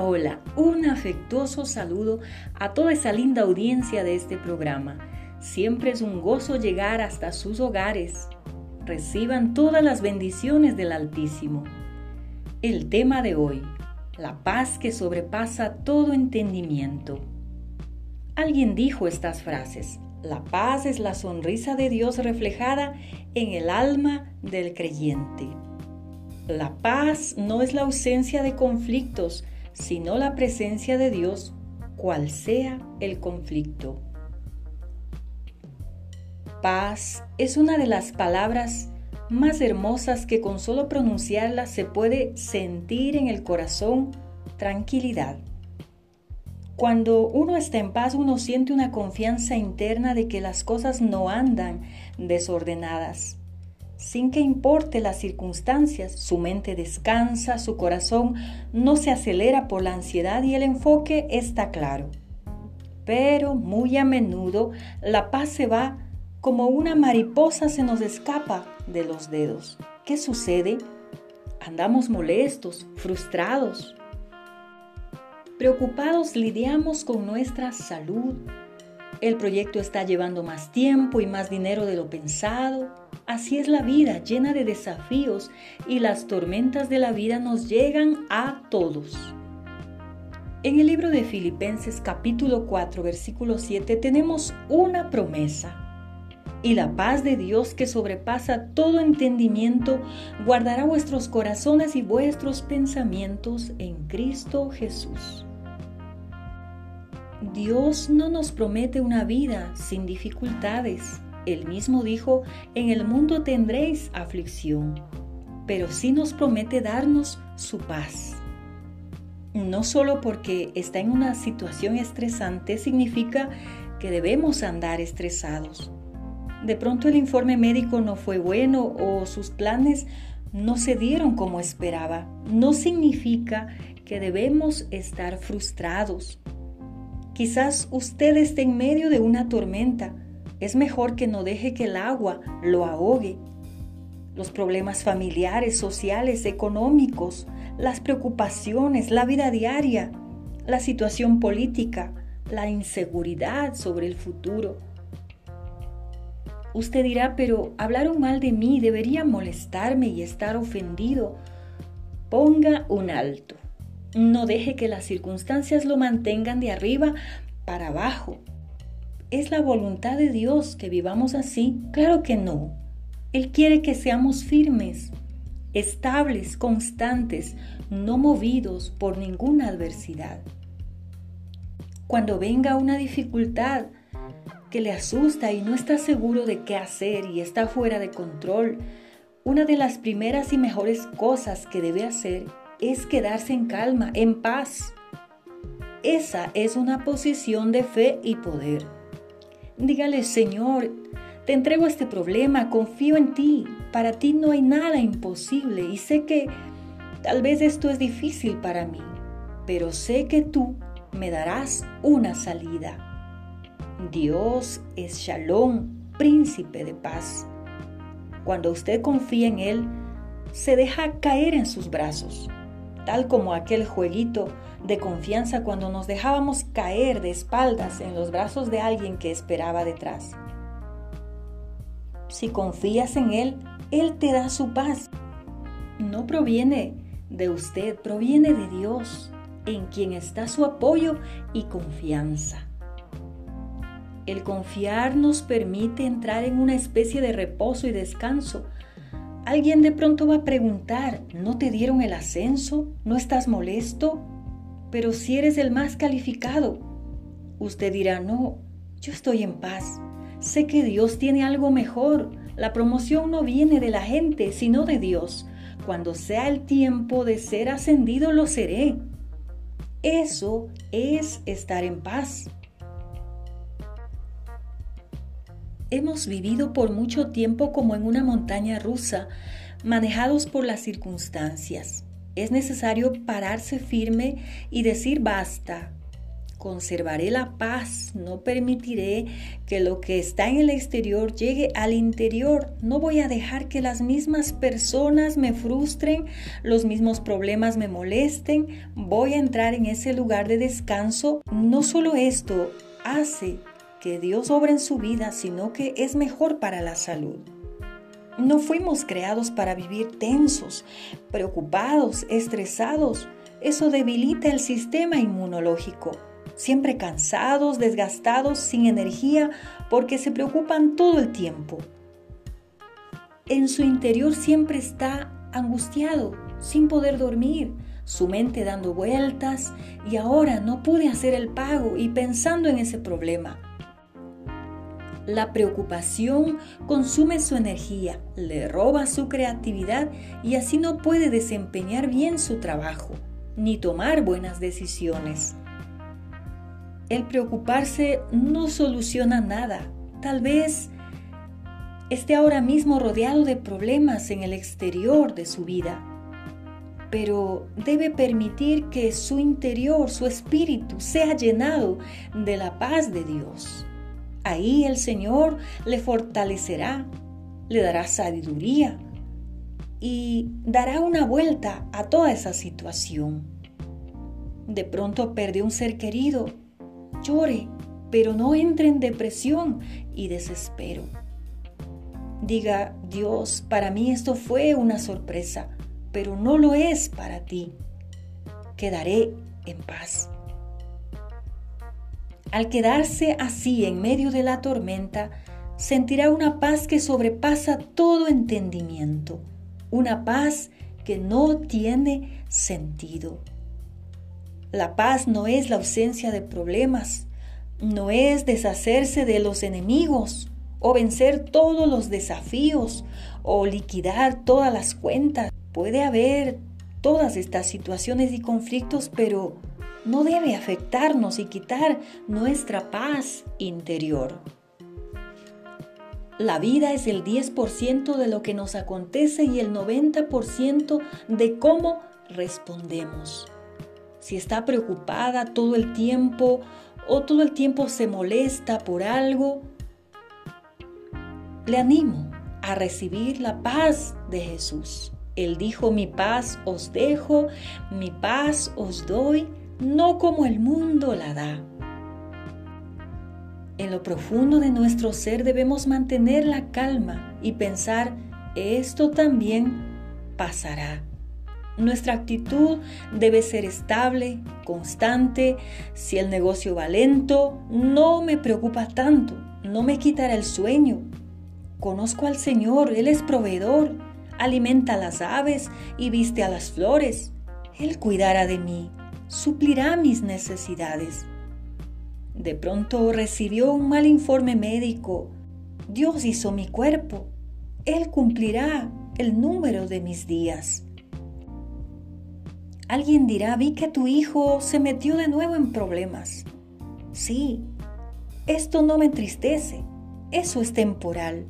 Hola, un afectuoso saludo a toda esa linda audiencia de este programa. Siempre es un gozo llegar hasta sus hogares. Reciban todas las bendiciones del Altísimo. El tema de hoy, la paz que sobrepasa todo entendimiento. Alguien dijo estas frases, la paz es la sonrisa de Dios reflejada en el alma del creyente. La paz no es la ausencia de conflictos, sino la presencia de Dios, cual sea el conflicto. Paz es una de las palabras más hermosas que con solo pronunciarla se puede sentir en el corazón tranquilidad. Cuando uno está en paz, uno siente una confianza interna de que las cosas no andan desordenadas sin que importe las circunstancias, su mente descansa, su corazón no se acelera por la ansiedad y el enfoque está claro. Pero muy a menudo la paz se va como una mariposa se nos escapa de los dedos. ¿Qué sucede? Andamos molestos, frustrados, preocupados, lidiamos con nuestra salud. El proyecto está llevando más tiempo y más dinero de lo pensado Así es la vida, llena de desafíos y las tormentas de la vida nos llegan a todos. En el libro de Filipenses capítulo 4 versículo 7 tenemos una promesa. Y la paz de Dios que sobrepasa todo entendimiento guardará vuestros corazones y vuestros pensamientos en Cristo Jesús. Dios no nos promete una vida sin dificultades él mismo dijo, en el mundo tendréis aflicción, pero sí nos promete darnos su paz. No solo porque está en una situación estresante significa que debemos andar estresados. De pronto el informe médico no fue bueno o sus planes no se dieron como esperaba. No significa que debemos estar frustrados. Quizás usted esté en medio de una tormenta es mejor que no deje que el agua lo ahogue. Los problemas familiares, sociales, económicos, las preocupaciones, la vida diaria, la situación política, la inseguridad sobre el futuro. Usted dirá, pero hablaron mal de mí, debería molestarme y estar ofendido. Ponga un alto. No deje que las circunstancias lo mantengan de arriba para abajo. ¿Es la voluntad de Dios que vivamos así? Claro que no. Él quiere que seamos firmes, estables, constantes, no movidos por ninguna adversidad. Cuando venga una dificultad que le asusta y no está seguro de qué hacer y está fuera de control, una de las primeras y mejores cosas que debe hacer es quedarse en calma, en paz. Esa es una posición de fe y poder. Dígale, Señor, te entrego este problema, confío en ti. Para ti no hay nada imposible y sé que tal vez esto es difícil para mí, pero sé que tú me darás una salida. Dios es Shalom, príncipe de paz. Cuando usted confía en Él, se deja caer en sus brazos, tal como aquel jueguito de confianza cuando nos dejábamos caer de espaldas en los brazos de alguien que esperaba detrás. Si confías en Él, Él te da su paz. No proviene de usted, proviene de Dios, en quien está su apoyo y confianza. El confiar nos permite entrar en una especie de reposo y descanso. Alguien de pronto va a preguntar, ¿no te dieron el ascenso? ¿No estás molesto? pero si eres el más calificado, usted dirá, no, yo estoy en paz. Sé que Dios tiene algo mejor. La promoción no viene de la gente, sino de Dios. Cuando sea el tiempo de ser ascendido, lo seré. Eso es estar en paz. Hemos vivido por mucho tiempo como en una montaña rusa, manejados por las circunstancias. Es necesario pararse firme y decir basta. Conservaré la paz, no permitiré que lo que está en el exterior llegue al interior. No voy a dejar que las mismas personas me frustren, los mismos problemas me molesten. Voy a entrar en ese lugar de descanso. No solo esto hace que Dios obra en su vida, sino que es mejor para la salud. No fuimos creados para vivir tensos, preocupados, estresados. Eso debilita el sistema inmunológico siempre cansados, desgastados, sin energía, porque se preocupan todo el tiempo. En su interior siempre está angustiado, sin poder dormir, su mente dando vueltas y ahora no pude hacer el pago y pensando en ese problema. La preocupación consume su energía, le roba su creatividad y así no puede desempeñar bien su trabajo, ni tomar buenas decisiones. El preocuparse no soluciona nada. Tal vez esté ahora mismo rodeado de problemas en el exterior de su vida, pero debe permitir que su interior, su espíritu, sea llenado de la paz de Dios. Ahí el Señor le fortalecerá, le dará sabiduría y dará una vuelta a toda esa situación. De pronto perdió un ser querido Llore, pero no entre en depresión y desespero. Diga, Dios, para mí esto fue una sorpresa, pero no lo es para ti. Quedaré en paz. Al quedarse así en medio de la tormenta, sentirá una paz que sobrepasa todo entendimiento, una paz que no tiene sentido. La paz no es la ausencia de problemas, no es deshacerse de los enemigos o vencer todos los desafíos o liquidar todas las cuentas. Puede haber todas estas situaciones y conflictos, pero no debe afectarnos y quitar nuestra paz interior. La vida es el 10% de lo que nos acontece y el 90% de cómo respondemos si está preocupada todo el tiempo o todo el tiempo se molesta por algo, le animo a recibir la paz de Jesús. Él dijo, mi paz os dejo, mi paz os doy, no como el mundo la da. En lo profundo de nuestro ser debemos mantener la calma y pensar, esto también pasará. Nuestra actitud debe ser estable, constante. Si el negocio va lento, no me preocupa tanto, no me quitará el sueño. Conozco al Señor, Él es proveedor, alimenta a las aves y viste a las flores. Él cuidará de mí, suplirá mis necesidades. De pronto recibió un mal informe médico. Dios hizo mi cuerpo. Él cumplirá el número de mis días. Alguien dirá, vi que tu hijo se metió de nuevo en problemas. Sí, esto no me entristece, eso es temporal,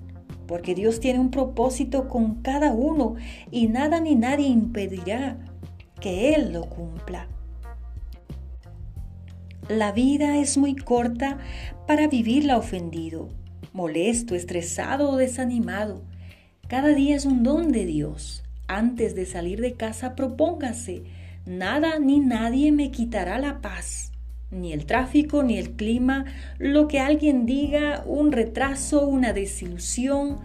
porque Dios tiene un propósito con cada uno y nada ni nadie impedirá que Él lo cumpla. La vida es muy corta para vivirla ofendido, molesto, estresado o desanimado. Cada día es un don de Dios. Antes de salir de casa, propóngase Nada ni nadie me quitará la paz, ni el tráfico, ni el clima, lo que alguien diga, un retraso, una desilusión,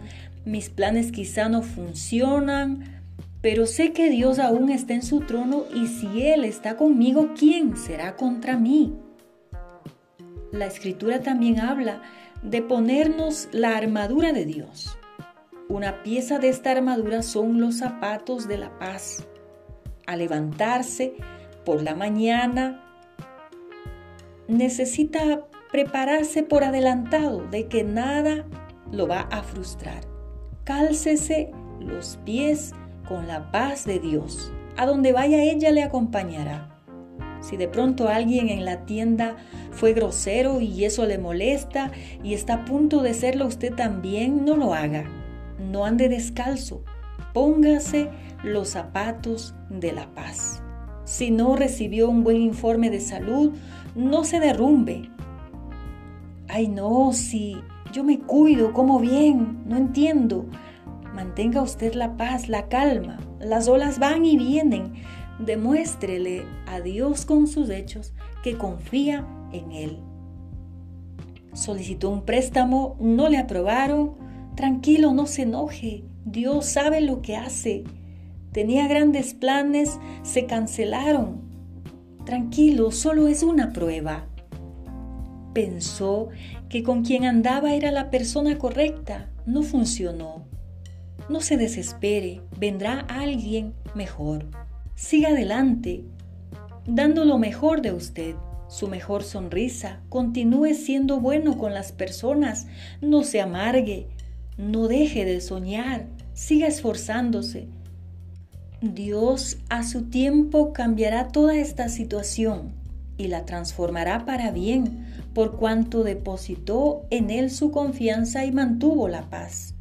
mis planes quizá no funcionan, pero sé que Dios aún está en su trono y si Él está conmigo, ¿quién será contra mí? La escritura también habla de ponernos la armadura de Dios. Una pieza de esta armadura son los zapatos de la paz a levantarse por la mañana, necesita prepararse por adelantado de que nada lo va a frustrar. Cálcese los pies con la paz de Dios. A donde vaya ella le acompañará. Si de pronto alguien en la tienda fue grosero y eso le molesta y está a punto de serlo usted también, no lo haga. No ande descalzo. Póngase los zapatos de la paz. Si no recibió un buen informe de salud, no se derrumbe. Ay, no, si yo me cuido, como bien, no entiendo. Mantenga usted la paz, la calma. Las olas van y vienen. Demuéstrele a Dios con sus hechos que confía en Él. Solicitó un préstamo, no le aprobaron. Tranquilo, no se enoje. Dios sabe lo que hace. Tenía grandes planes, se cancelaron. Tranquilo, solo es una prueba. Pensó que con quien andaba era la persona correcta. No funcionó. No se desespere, vendrá alguien mejor. Siga adelante, dando lo mejor de usted, su mejor sonrisa. Continúe siendo bueno con las personas. No se amargue, no deje de soñar, siga esforzándose. Dios a su tiempo cambiará toda esta situación y la transformará para bien, por cuanto depositó en Él su confianza y mantuvo la paz.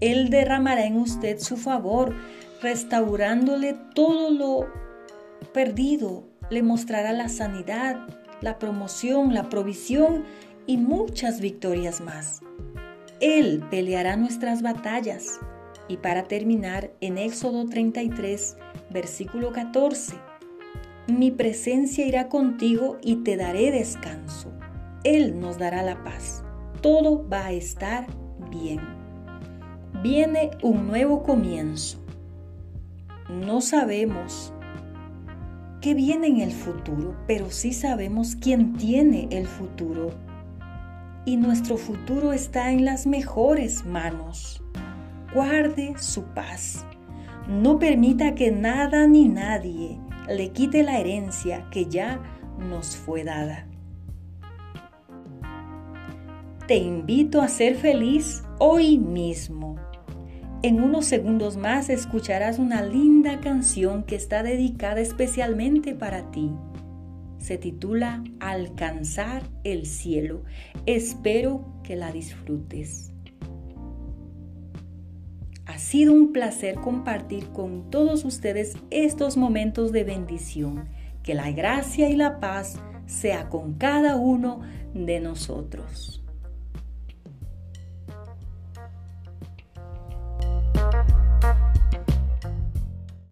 Él derramará en usted su favor, restaurándole todo lo perdido. Le mostrará la sanidad, la promoción, la provisión y muchas victorias más. Él peleará nuestras batallas. Y para terminar, en Éxodo 33, versículo 14, mi presencia irá contigo y te daré descanso. Él nos dará la paz. Todo va a estar bien viene un nuevo comienzo. No sabemos qué viene en el futuro, pero sí sabemos quién tiene el futuro. Y nuestro futuro está en las mejores manos. Guarde su paz. No permita que nada ni nadie le quite la herencia que ya nos fue dada. Te invito a ser feliz hoy mismo. En unos segundos más escucharás una linda canción que está dedicada especialmente para ti. Se titula Alcanzar el cielo. Espero que la disfrutes. Ha sido un placer compartir con todos ustedes estos momentos de bendición. Que la gracia y la paz sea con cada uno de nosotros.